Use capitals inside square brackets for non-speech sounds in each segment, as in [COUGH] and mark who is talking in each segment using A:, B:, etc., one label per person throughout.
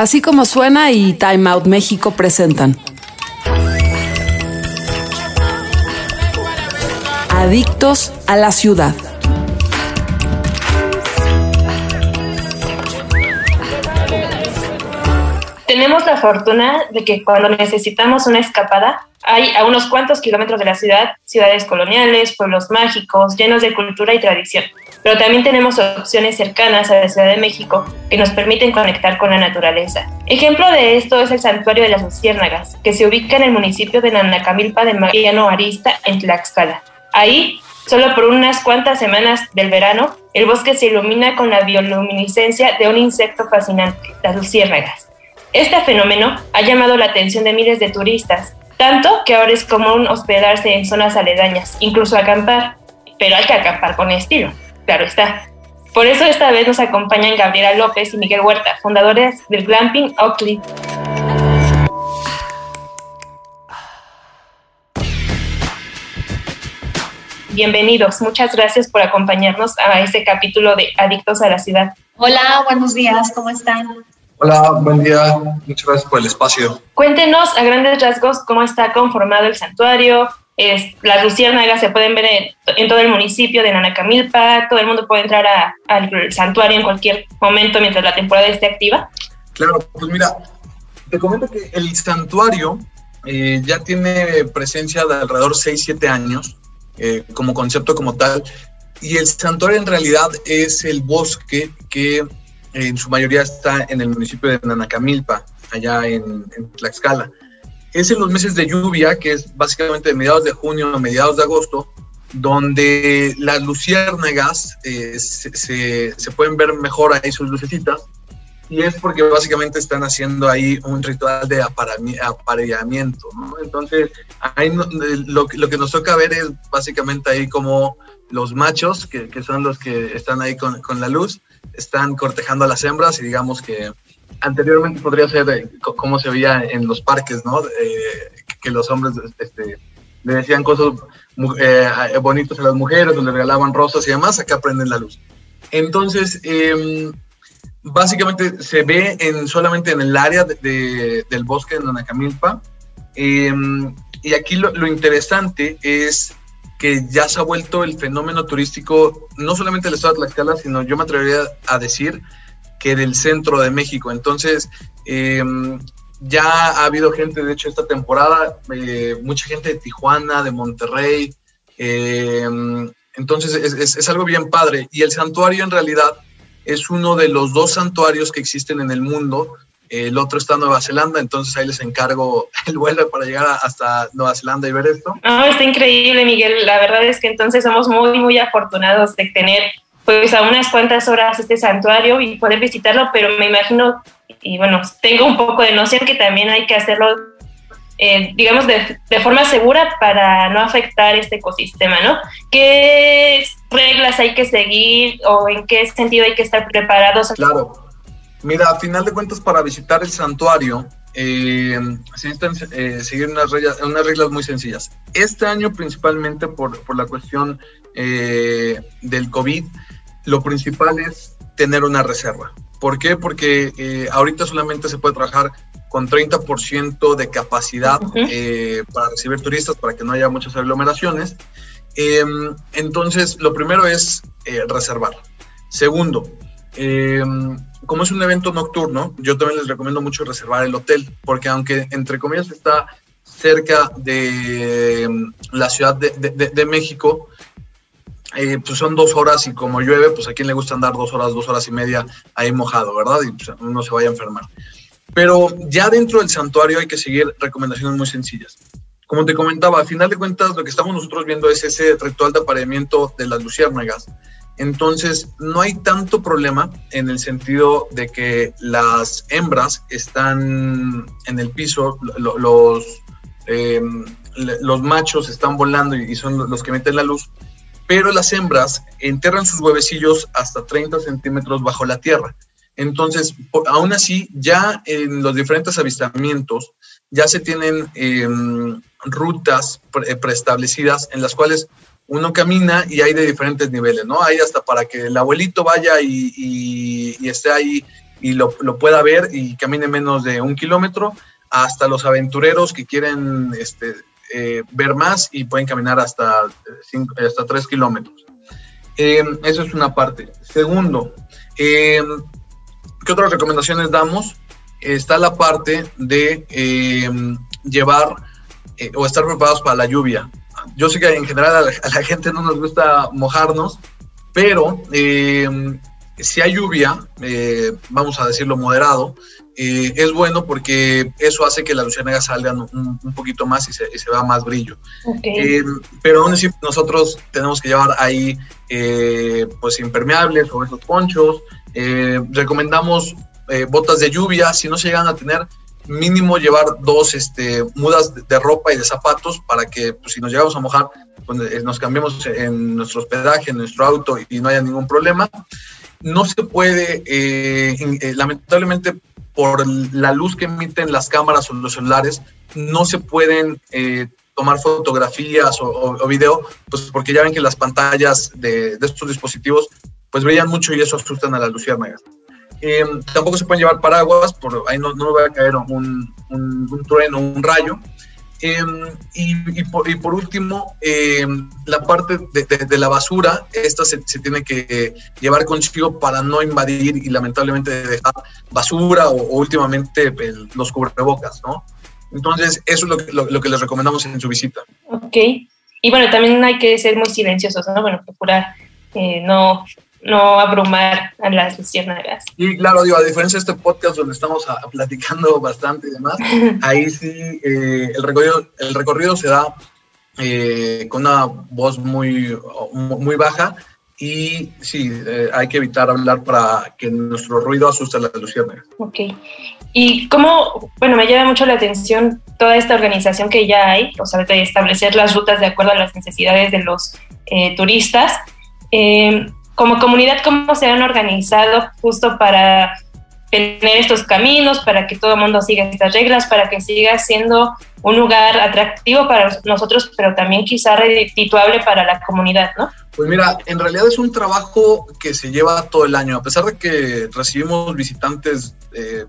A: Así como suena y Time Out México presentan. Adictos a la ciudad.
B: Tenemos la fortuna de que cuando necesitamos una escapada, hay a unos cuantos kilómetros de la ciudad ciudades coloniales, pueblos mágicos, llenos de cultura y tradición. Pero también tenemos opciones cercanas a la Ciudad de México que nos permiten conectar con la naturaleza. Ejemplo de esto es el Santuario de las Luciérnagas, que se ubica en el municipio de Nanacamilpa de Mariano Arista, en Tlaxcala. Ahí, solo por unas cuantas semanas del verano, el bosque se ilumina con la bioluminiscencia de un insecto fascinante, las luciérnagas. Este fenómeno ha llamado la atención de miles de turistas, tanto que ahora es común hospedarse en zonas aledañas, incluso acampar, pero hay que acampar con estilo, claro está. Por eso esta vez nos acompañan Gabriela López y Miguel Huerta, fundadores del Glamping Oakley. Bienvenidos, muchas gracias por acompañarnos a este capítulo de Adictos a la Ciudad.
C: Hola, buenos días, ¿cómo están?
D: Hola, buen día. Muchas gracias por el espacio.
B: Cuéntenos a grandes rasgos cómo está conformado el santuario. Es, las luciérnagas se pueden ver en, todo el municipio de Nanacamilpa. Todo el mundo puede entrar al santuario en cualquier momento mientras la temporada esté activa.
D: Claro, pues mira, te comento que el santuario eh, ya tiene presencia de alrededor 6-7 años eh, como concepto como tal. Y el santuario en realidad es el bosque que en su mayoría está en el municipio de Nanacamilpa, allá en, Tlaxcala. Es en los meses de lluvia, que es básicamente de mediados de junio a mediados de agosto, donde las luciérnagas eh, se, se, pueden ver mejor ahí sus lucecitas, y es porque básicamente están haciendo ahí un ritual de apareamiento, ¿no? Entonces, ahí lo, lo, que nos toca ver es básicamente ahí como los machos, que, que son los que están ahí con, con la luz, están cortejando a las hembras y digamos que anteriormente podría ser eh, como se veía en los parques, ¿no? Eh, que los hombres este, le decían cosas eh, bonitas a las mujeres, donde regalaban rosas y demás, acá prenden la luz. Entonces, em, básicamente se ve en, solamente en el área de, del bosque de Nanacamilpa. Em, y aquí lo, lo, interesante es que ya se ha vuelto el fenómeno turístico, no solamente del estado de Tlaxcala, sino yo me atrevería a decir que del centro de México. Entonces, em, ya ha habido gente, de hecho, esta temporada, eh, mucha gente de Tijuana, de Monterrey. Em, entonces, es, es, algo bien padre. Y el santuario en realidad es uno de los dos santuarios que existen en el mundo el otro está en Nueva Zelanda, entonces ahí les encargo [LAUGHS] el vuelo para llegar hasta Nueva Zelanda y ver esto.
B: No, está increíble, Miguel. La verdad es que entonces somos muy, muy afortunados de tener pues a unas cuantas horas este santuario y poder visitarlo, pero me imagino, y bueno, tengo un poco de noción que también hay que hacerlo, eh, digamos, de, forma segura para no afectar este ecosistema, ¿no? ¿Qué reglas hay que seguir o en qué sentido hay que estar preparados?
D: Claro. Mira, a final de cuentas, para visitar el santuario, eh, se necesitan eh, seguir unas reglas, unas reglas muy sencillas. Este año, principalmente por, por la cuestión eh, del COVID, lo principal es tener una reserva. ¿Por qué? Porque eh, ahorita solamente se puede trabajar con 30% de capacidad eh, para recibir turistas, para que no haya muchas aglomeraciones. Em, entonces, lo primero es reservar. Segundo, como es un evento nocturno, yo también les recomiendo mucho reservar el hotel, porque aunque entre comillas está cerca de mm, la Ciudad de, México, eh, pues son dos horas y como llueve, pues a quien le gusta andar dos horas, dos horas y media ahí mojado, ¿verdad? Y pues, uno se vaya a enfermar. Pero ya dentro del santuario hay que seguir recomendaciones muy sencillas. Como te comentaba, al final de cuentas lo que estamos nosotros viendo es ese ritual de apareamiento de las luciérnagas entonces, no hay tanto problema en el sentido de que las hembras están en el piso, los, em, los machos están volando y son los que meten la luz, pero las hembras enterran sus huevecillos hasta 30 centímetros bajo la tierra. Entonces, aún así, ya en los diferentes avistamientos, ya se tienen em, rutas preestablecidas en las cuales uno camina y hay de diferentes niveles, ¿no? Hay hasta para que el abuelito vaya y, esté ahí y lo, lo, pueda ver y camine menos de un kilómetro, hasta los aventureros que quieren este, eh, ver más y pueden caminar hasta, cinco, hasta tres kilómetros. Eh, eso es una parte. Segundo, eh, ¿qué otras recomendaciones damos? Está la parte de llevar o estar preparados para la lluvia. Yo sé que en general a la, gente no nos gusta mojarnos, pero si hay lluvia, eh, vamos a decirlo moderado, eh, es bueno porque eso hace que las luciérnagas salgan un, poquito más y se, vea más brillo. Eh, pero aún así nosotros tenemos que llevar ahí pues impermeables o esos ponchos. recomendamos botas de lluvia, si no se llegan a tener, mínimo llevar dos este, mudas de, ropa y de zapatos para que pues, si nos llegamos a mojar, pues, nos cambiemos en nuestro hospedaje, en nuestro auto y no haya ningún problema no se puede, eh, eh, lamentablemente por la luz que emiten las cámaras o los celulares, no se pueden eh, tomar fotografías o, video, pues porque ya ven que las pantallas de, estos dispositivos pues brillan mucho y eso asustan a las luciérnagas. tampoco se pueden llevar paraguas, por ahí no, no va a caer un, un, un trueno, un rayo. Em, y, por, último, em, la parte de, la basura, esta se, tiene que llevar consigo para no invadir y lamentablemente dejar basura o, últimamente los cubrebocas, ¿no? Entonces, eso es lo, que les recomendamos en su visita.
B: Ok. Y bueno, también hay que ser muy silenciosos, ¿no? Bueno, procurar eh, no no abrumar a las luciérnagas.
D: Y claro, digo, a diferencia de este podcast donde estamos platicando bastante y demás, [LAUGHS] ahí sí eh, el, recorrido, el recorrido se da eh, con una voz muy, muy baja y sí, eh, hay que evitar hablar para que nuestro ruido asuste a las luciérnagas.
B: Ok. Y cómo, bueno, me llama mucho la atención toda esta organización que ya hay, o sea, de establecer las rutas de acuerdo a las necesidades de los turistas. Eh, como comunidad, cómo se han organizado justo para tener estos caminos, para que todo el mundo siga estas reglas, para que siga siendo un lugar atractivo para nosotros, pero también quizá redituable para la comunidad, ¿no?
D: Pues mira, en realidad es un trabajo que se lleva todo el año, a pesar de que recibimos visitantes eh,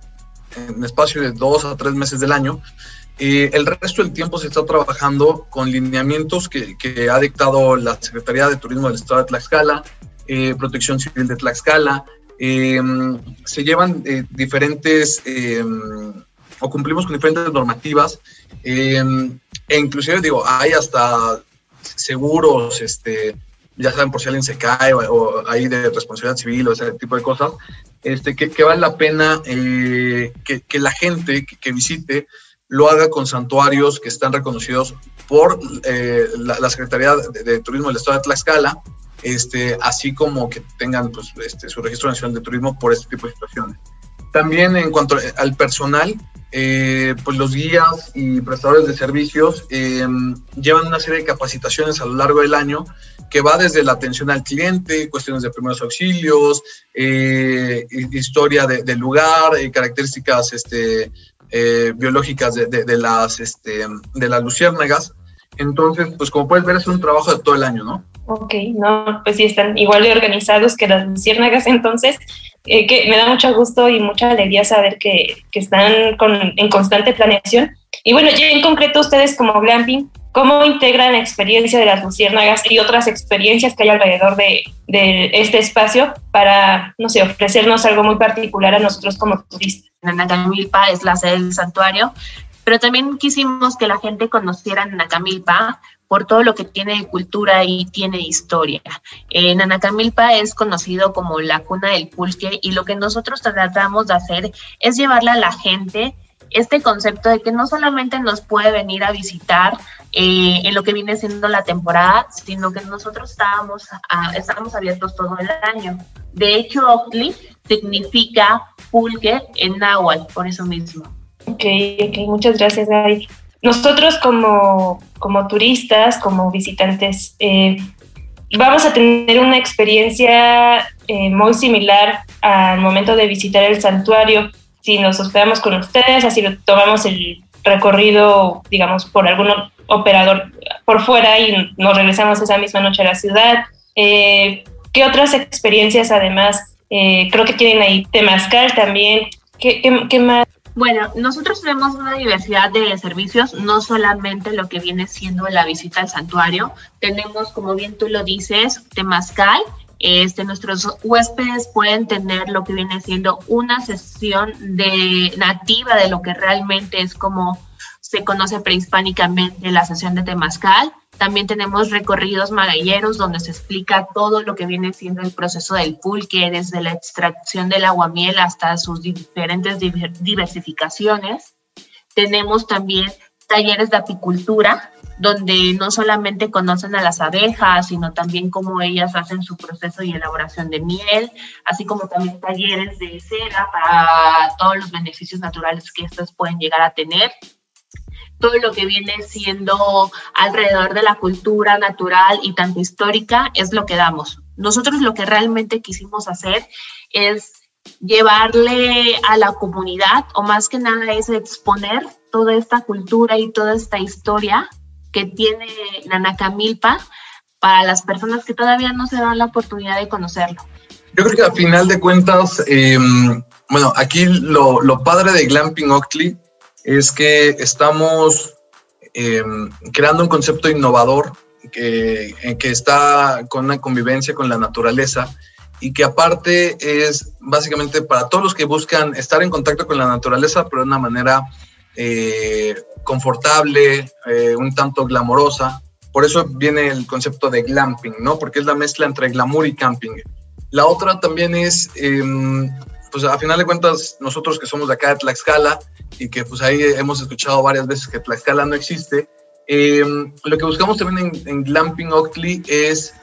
D: en espacio de dos a tres meses del año, eh, el resto del tiempo se está trabajando con lineamientos que, que, ha dictado la Secretaría de Turismo del Estado de Tlaxcala, eh, Protección Civil de Tlaxcala. Em, se llevan eh, diferentes o cumplimos con diferentes normativas e inclusive digo, hay hasta seguros, este, ya saben por si alguien se cae o, hay de responsabilidad civil o ese tipo de cosas, este, que, vale la pena eh, que, que, la gente que, visite lo haga con santuarios que están reconocidos por la, Secretaría de, de, Turismo del Estado de Tlaxcala este, así como que tengan pues, este, su registro nacional de turismo por este tipo de situaciones. También en cuanto al personal, eh, pues los guías y prestadores de servicios eh, llevan una serie de capacitaciones a lo largo del año que va desde la atención al cliente, cuestiones de primeros auxilios, eh, historia del lugar, características este, biológicas de, de, las, este, de las luciérnagas. Entonces, pues como puedes ver, es un trabajo de todo el año, ¿no?
B: Ok, no, pues sí, están igual de organizados que las luciérnagas, [LAUGHS] entonces, eh, que me da mucho gusto y mucha alegría saber que, que están con, en constante planeación. Y bueno, ya en concreto ustedes como Glamping, ¿cómo integran la experiencia de las luciérnagas y otras experiencias que hay alrededor de, de este espacio para, no sé, ofrecernos algo muy particular a nosotros como turistas?
C: Nacamilpa es la sede del santuario, pero también quisimos que la gente conociera Nacamilpa por todo lo que tiene de cultura y tiene historia. Eh, Nanacamilpa es conocido como la cuna del pulque y lo que nosotros tratamos de hacer es llevarle a la gente este concepto de que no solamente nos puede venir a visitar eh, en lo que viene siendo la temporada, sino que nosotros estábamos, estamos abiertos todo el año. De hecho, Oxley significa pulque en náhuatl, por eso mismo.
B: Ok, ok, muchas gracias, Gaby. Nosotros como, como turistas, como visitantes, eh, vamos a tener una experiencia eh, muy similar al momento de visitar el santuario. Si nos hospedamos con ustedes, así tomamos el recorrido, digamos, por algún operador por fuera y nos regresamos esa misma noche a la ciudad. Eh, ¿Qué otras experiencias además Eh, creo que tienen ahí temazcal también. ¿Qué, qué, más?
C: Bueno, nosotros tenemos una diversidad de servicios, no solamente lo que viene siendo la visita al santuario. Tenemos, como bien tú lo dices, temazcal, este, nuestros huéspedes pueden tener lo que viene siendo una sesión de nativa de lo que realmente es como se conoce prehispánicamente la sesión de Temazcal. También tenemos recorridos magalleros donde se explica todo lo que viene siendo el proceso del pulque, desde la extracción del aguamiel hasta sus diferentes diversificaciones. Tenemos también talleres de apicultura, donde no solamente conocen a las abejas, sino también cómo ellas hacen su proceso y elaboración de miel, así como también talleres de cera para todos los beneficios naturales que estas pueden llegar a tener. Todo lo que viene siendo alrededor de la cultura natural y tanto histórica es lo que damos. Nosotros lo que realmente quisimos hacer es llevarle a la comunidad, o más que nada es exponer toda esta cultura y toda esta historia que tiene Nanacamilpa para las personas que todavía no se dan la oportunidad de conocerlo.
D: Yo creo que a final de cuentas, em, bueno, aquí lo, padre de Glamping Oakley es que estamos em, creando un concepto innovador que, que está con una convivencia con la naturaleza y que aparte es básicamente para todos los que buscan estar en contacto con la naturaleza, pero de una manera eh, confortable, eh, un tanto glamorosa. Por eso viene el concepto de glamping, ¿no? Porque es la mezcla entre glamour y camping. La otra también es, em, pues a final de cuentas, nosotros que somos de acá de Tlaxcala y que pues ahí hemos escuchado varias veces que Tlaxcala no existe, em, lo que buscamos también en, Glamping Oakley es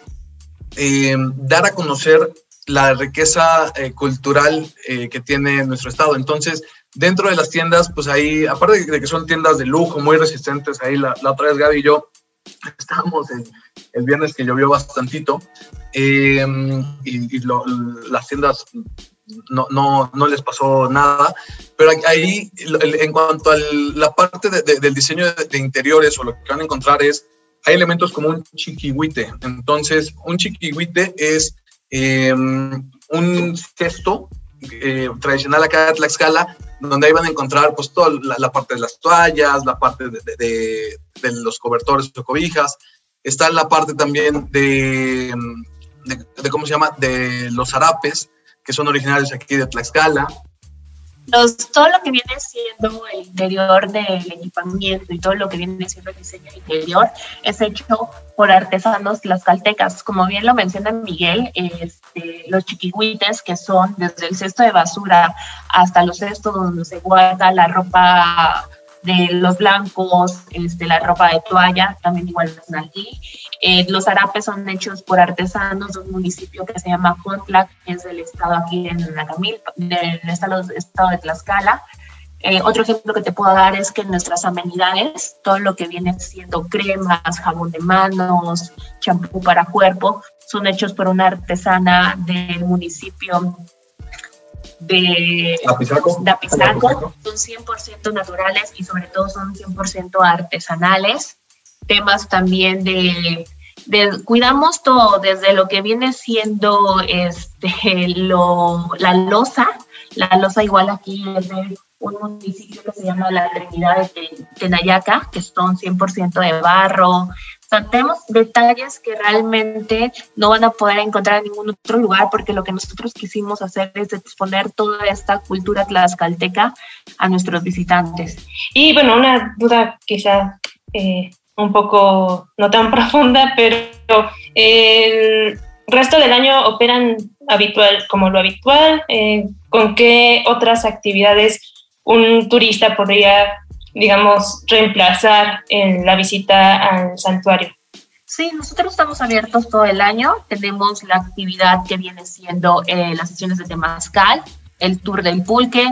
D: em, dar a conocer la riqueza eh, cultural que tiene nuestro estado. Entonces, Dentro de las tiendas, pues ahí, aparte de que son tiendas de lujo, muy resistentes, ahí la, otra vez Gaby y yo [LAUGHS] estábamos el, el viernes que llovió bastantito y, las tiendas no, no, no, les pasó nada, pero ahí en cuanto a la parte del diseño de, interiores o lo que van a encontrar es, hay elementos como un chiquihuite. Entonces, un chiquihuite es em, un gesto eh, tradicional acá de Tlaxcala, donde ahí van a encontrar pues toda la, parte de las toallas, la parte de, los cobertores o cobijas, está la parte también de, de, ¿cómo se llama?, de los zarapes, que son originarios aquí de Tlaxcala,
C: todo lo que viene siendo el interior del equipamiento y todo lo que viene siendo el diseño interior es hecho por artesanos tlaxcaltecas. Como bien lo menciona Miguel, este, los chiquihuites, que son desde el cesto de basura hasta los cestos donde se guarda la ropa de los blancos, este, la ropa de toalla, también igual están aquí. Eh, los harapes son hechos por artesanos de un municipio que se llama Fontlac, que es del estado aquí en del estado, estado de Tlaxcala. Eh, otro ejemplo que te puedo dar es que nuestras amenidades, todo lo que viene siendo cremas, jabón de manos, champú para cuerpo, son hechos por una artesana del municipio de
D: Apizaco,
C: son 100% naturales y sobre todo son 100% artesanales. Temas también de, cuidamos todo, desde lo que viene siendo este, lo, la losa, la losa igual aquí es de un municipio que se llama la Trinidad de Tenayaca, que son 100% de barro, sea, tenemos detalles que realmente no van a poder encontrar en ningún otro lugar porque lo que nosotros quisimos hacer es exponer toda esta cultura tlaxcalteca a nuestros visitantes.
B: Y bueno, una duda quizá eh, un poco no tan [LAUGHS] profunda, pero el resto del año operan habitual como lo habitual. Eh, ¿Con qué otras actividades un turista podría digamos, reemplazar en la visita al santuario.
C: Sí, nosotros estamos abiertos todo el año. Tenemos la actividad que viene siendo eh, las sesiones de Temazcal, el tour del pulque,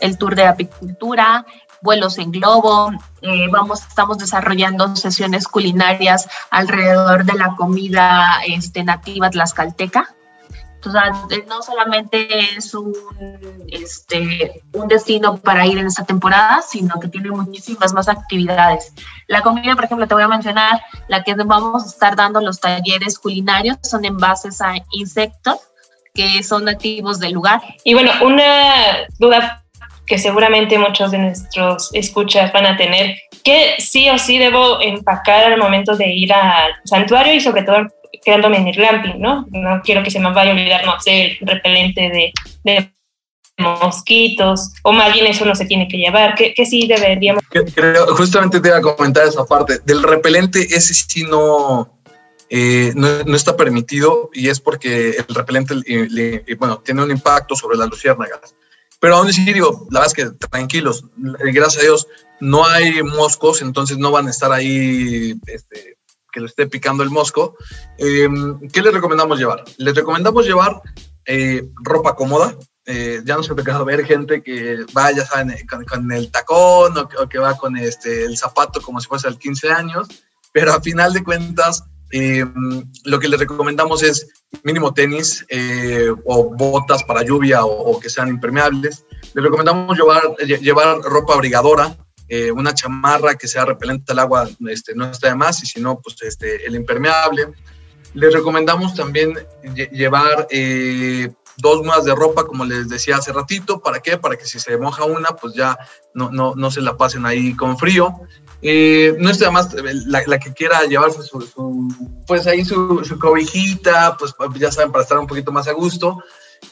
C: el tour de apicultura, vuelos en globo. Eh, vamos, estamos desarrollando sesiones culinarias alrededor de la comida este, nativa tlaxcalteca. No solamente es un, este, un destino para ir en esta temporada, sino que tiene muchísimas más actividades. La comida, por ejemplo, te voy a mencionar, la que vamos a estar dando los talleres culinarios son en bases a insectos, que son nativos del lugar.
B: Y bueno, una duda que seguramente muchos de nuestros escuchas van a tener, que sí o sí debo empacar al momento de ir al santuario y sobre todo quedándome en el glamping, ¿no? No quiero que se me vaya a olvidar, no sé, el repelente de, de mosquitos, o más bien eso no se tiene que llevar, que, que sí deberíamos.
D: Creo, justamente te iba a comentar esa parte. Del repelente, ese sí no, eh, no, no, está permitido y es porque el repelente, le, bueno, tiene un impacto sobre las luciérnagas. Pero aún así, digo, la verdad es que tranquilos, gracias a Dios, no hay moscos, entonces no van a estar ahí este, que le esté picando el mosco. Eh, ¿Qué les recomendamos llevar? Les recomendamos llevar eh, ropa cómoda, eh, ya nos ha tocado ver gente que va, ya saben, eh, con, el tacón o, que va con este, el zapato como si fuese al 15 años, pero a final de cuentas eh, lo que les recomendamos es mínimo tenis o botas para lluvia o, que sean impermeables. Les recomendamos llevar, llevar ropa abrigadora, una chamarra que sea repelente al agua, este, no está de más, y si no, pues este, el impermeable. Les recomendamos también llevar dos más de ropa, como les decía hace ratito. ¿Para qué? Para que si se moja una, pues ya no, no, no se la pasen ahí con frío. Eh, no es además la, la, que quiera llevarse su, pues ahí su, su, cobijita, pues ya saben, para estar un poquito más a gusto.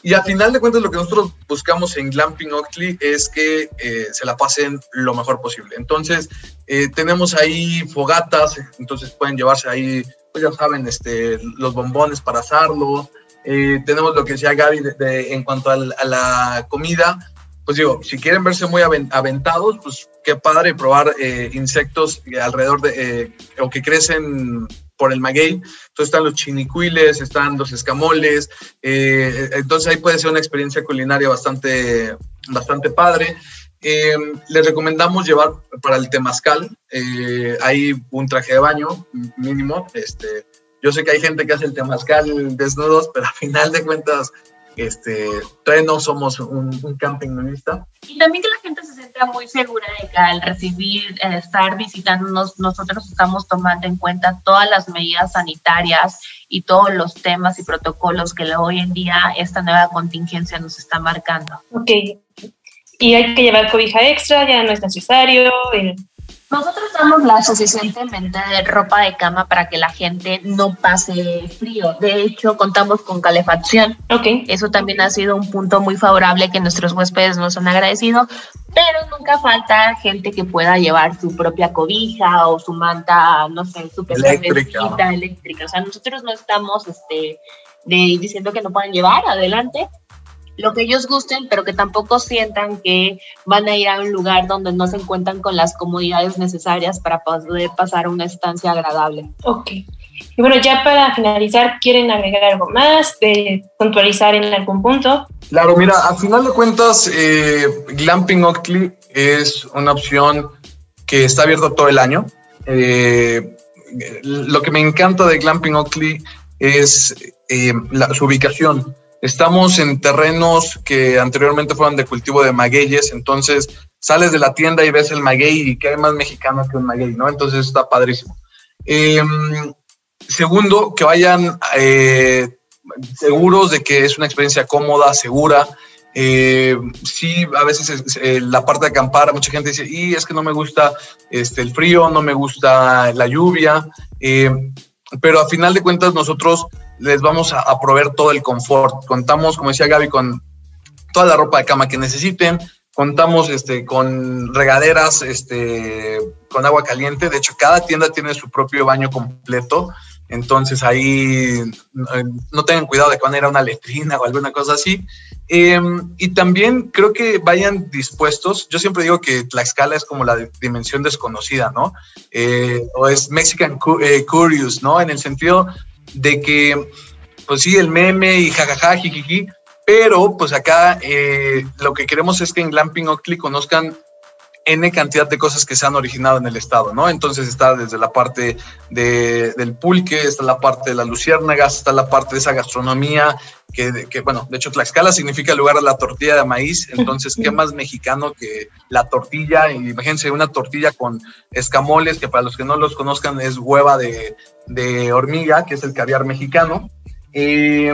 D: Y al final de cuentas lo que nosotros buscamos en Glamping Oakley es que eh, se la pasen lo mejor posible. Entonces, eh, tenemos ahí fogatas, entonces pueden llevarse ahí, pues ya saben, este, los bombones para asarlos, eh, tenemos lo que decía Gaby en cuanto a la, comida. Pues digo, si quieren verse muy aventados, pues qué padre probar eh, insectos alrededor de, eh, o que crecen por el maguey. Entonces están los chinicuiles, están los escamoles. entonces ahí puede ser una experiencia culinaria bastante, bastante padre. les recomendamos llevar para el temazcal, hay un traje de baño mínimo, este, yo sé que hay gente que hace el temazcal desnudos, pero a final de cuentas, este, todavía no somos un, camping nudista.
C: Y también que la gente se sienta muy segura de que al recibir, eh, estar visitándonos, nosotros estamos tomando en cuenta todas las medidas sanitarias y todos los temas y protocolos que hoy en día esta nueva contingencia nos está marcando.
B: Ok. Y hay que llevar cobija extra, ya no es necesario.
C: Nosotros damos la suficientemente de ropa de cama para que la gente no pase frío. De hecho, contamos con calefacción.
B: Ok.
C: Eso también ha sido un punto muy favorable que nuestros huéspedes nos han agradecido, pero nunca falta gente que pueda llevar su propia cobija o su manta, no sé, su
D: eléctrica.
C: eléctrica. O sea, nosotros no estamos este, de, diciendo que no puedan llevar, adelante, lo que ellos gusten, pero que tampoco sientan que van a ir a un lugar donde no se encuentran con las comodidades necesarias para poder pasar una estancia agradable.
B: Ok. Y bueno, ya para finalizar, ¿quieren agregar algo más, de puntualizar en algún punto?
D: Claro, mira, al final de cuentas, eh, Glamping Oakley es una opción que está abierta todo el año. Eh, lo que me encanta de Glamping Oakley es eh, su ubicación. Estamos en terrenos que anteriormente fueron de cultivo de magueyes, entonces sales de la tienda y ves el maguey y que hay más mexicano que un maguey, ¿no? Entonces está padrísimo. Em, segundo, que vayan eh, seguros de que es una experiencia cómoda, segura. Eh, sí, a veces eh, la parte de acampar, mucha gente dice, y es que no me gusta este, el frío, no me gusta la lluvia, pero a final de cuentas nosotros les vamos a, proveer todo el confort. Contamos, como decía Gaby, con toda la ropa de cama que necesiten. Contamos este, con regaderas este, con agua caliente. De hecho, cada tienda tiene su propio baño completo. Entonces ahí eh, no tengan cuidado de cuando era una letrina o alguna cosa así. Em, y también creo que vayan dispuestos. Yo siempre digo que Tlaxcala es como la dimensión desconocida, ¿no? Eh, o es Mexican eh, Curious, ¿no? En el sentido de que, pues sí, el meme y jajaja, jijiji, pero pues acá eh, lo que queremos es que en Glamping Oakley conozcan N cantidad de cosas que se han originado en el estado, ¿no? Entonces está desde la parte de, del pulque, está la parte de las luciérnagas, está la parte de esa gastronomía que, que, bueno, de hecho Tlaxcala significa lugar de la tortilla de maíz, [LAUGHS] entonces qué más mexicano que la tortilla, imagínense una tortilla con escamoles, que para los que no los conozcan es hueva de, de hormiga, que es el caviar mexicano. Eh,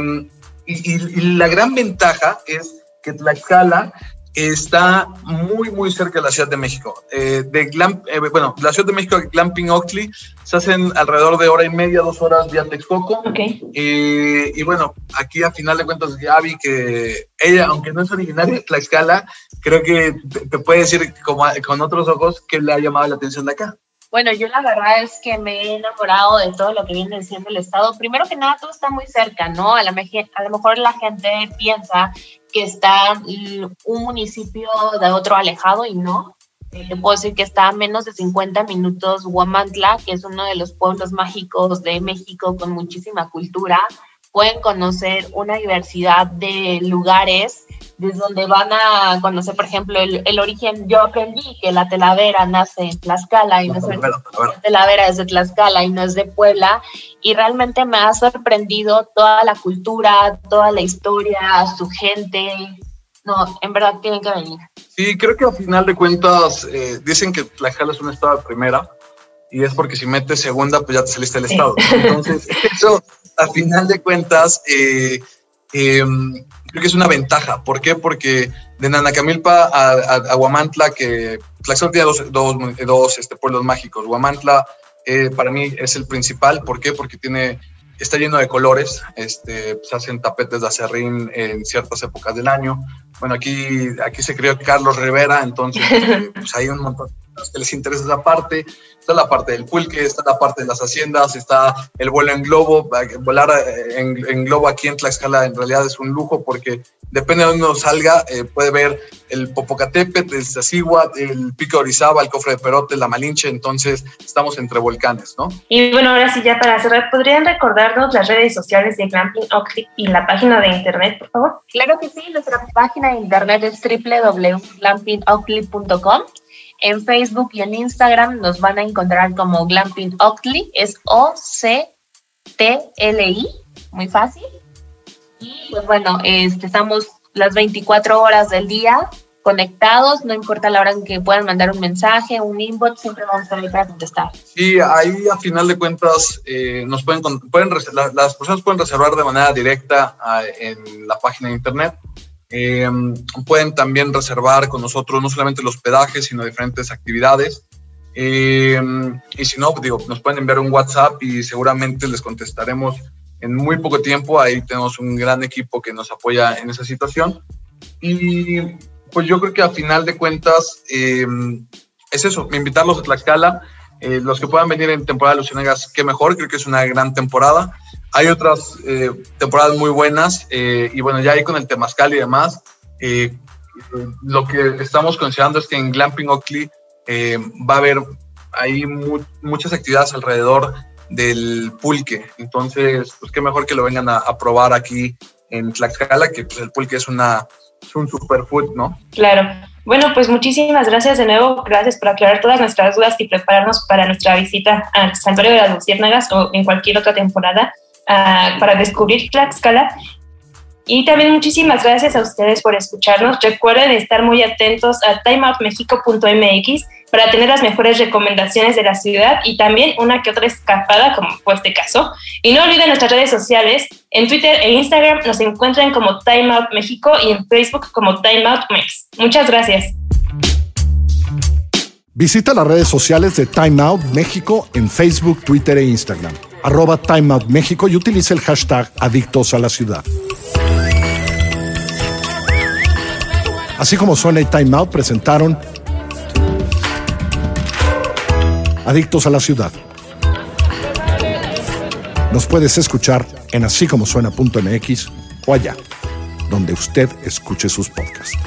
D: y, la gran ventaja es que Tlaxcala está muy, muy cerca de la Ciudad de México. Eh, de eh, bueno, la Ciudad de México, Glamping Oakley, se hacen alrededor de hora y media, dos horas vía Texcoco.
B: Okay.
D: Eh, y bueno, aquí a final de cuentas Gaby, que ella, aunque no es originaria de Tlaxcala, creo que te, puede decir como, con otros ojos que le ha llamado la atención de acá.
C: Bueno, yo la verdad es que me he enamorado de todo lo que viene diciendo el Estado. Primero que nada, todo está muy cerca, ¿no? A, la, a lo mejor la gente piensa que está un municipio de otro alejado y no. Le puedo decir que está a menos de 50 minutos Huamantla, que es uno de los pueblos mágicos de México con muchísima cultura. Pueden conocer una diversidad de lugares desde donde van a conocer, por ejemplo, el, origen. Yo aprendí que la telavera nace en Tlaxcala y no, es la telavera es de Tlaxcala y no es de Puebla. Y realmente me ha sorprendido toda la cultura, toda la historia, su gente. No, en verdad tienen que venir.
D: Sí, creo que a final de cuentas eh, dicen que Tlaxcala es un estado de primera y es porque si metes segunda, pues ya te saliste del estado. Entonces, [LAUGHS] eso a final de cuentas eh, eh, creo que es una ventaja. ¿Por qué? Porque de Nanacamilpa a, a, Huamantla, que Tlaxcala tiene dos, dos, dos este, pueblos mágicos. Huamantla eh, para mí es el principal. ¿Por qué? Porque tiene, está lleno de colores. Este, se hacen tapetes de acerrín en ciertas épocas del año. Bueno, aquí, aquí se crió Carlos Rivera, entonces [LAUGHS] pues hay un montón que les interesa esa parte. Está la parte del pulque, está la parte de las haciendas, está el vuelo en globo. Volar eh, en, globo aquí en Tlaxcala en realidad es un lujo porque depende de dónde uno salga, eh, puede ver el Popocatépetl, el Sasiguat, el Pico de Orizaba, el Cofre de Perote, la Malinche, entonces estamos entre volcanes, ¿no?
B: Y bueno, ahora sí, ya para cerrar, ¿podrían recordarnos las redes sociales de Glamping Oakley y la página de internet, por favor?
C: Claro que sí, nuestra página de internet es www.glampingoakley.com en Facebook y en Instagram nos van a encontrar como Glamping Oakley, es O-C-T-L-I, muy fácil. Y pues bueno, este, estamos las 24 horas del día conectados, no importa la hora en que puedan mandar un mensaje, un inbox, siempre vamos a estar ahí para contestar.
D: Sí, ahí a final de cuentas eh, nos pueden, pueden las personas pueden reservar de manera directa ah, en la página de internet eh, pueden también reservar con nosotros no solamente los hospedaje, sino diferentes actividades. Eh, y si no, digo, nos pueden enviar un WhatsApp y seguramente les contestaremos en muy poco tiempo. Ahí tenemos un gran equipo que nos apoya en esa situación. Y pues yo creo que a final de cuentas eh, es eso, invitarlos a Tlaxcala. los que puedan venir en temporada de Lucianegas, qué mejor, creo que es una gran temporada. Hay otras eh, temporadas muy buenas eh, y bueno, ya ahí con el Temazcal y demás, eh, lo que estamos considerando es que en Glamping Oakley va a haber ahí muchas actividades alrededor del pulque. Entonces, pues qué mejor que lo vengan a, probar aquí en Tlaxcala, que pues, el pulque es, una, es un superfood, ¿no?
B: Claro. Bueno, pues muchísimas gracias de nuevo. Gracias por aclarar todas nuestras dudas y prepararnos para nuestra visita al Santuario de las Luciérnagas o en cualquier otra temporada. Ah, para descubrir Tlaxcala. Y también muchísimas gracias a ustedes por escucharnos. Recuerden estar muy atentos a timeoutmexico.mx para tener las mejores recomendaciones de la ciudad y también una que otra escapada, como fue este caso. Y no olviden nuestras redes sociales. En Twitter e Instagram nos encuentran como Time Out México y en Facebook como Time Out Mex. Muchas gracias.
E: Visita las redes sociales de Time Out México en Facebook, Twitter e Instagram arroba Time Out México y utilice el hashtag Adictos a la Ciudad. Así como suena y Time Out presentaron Adictos a la Ciudad. Nos puedes escuchar en así o allá, donde usted escuche sus podcasts.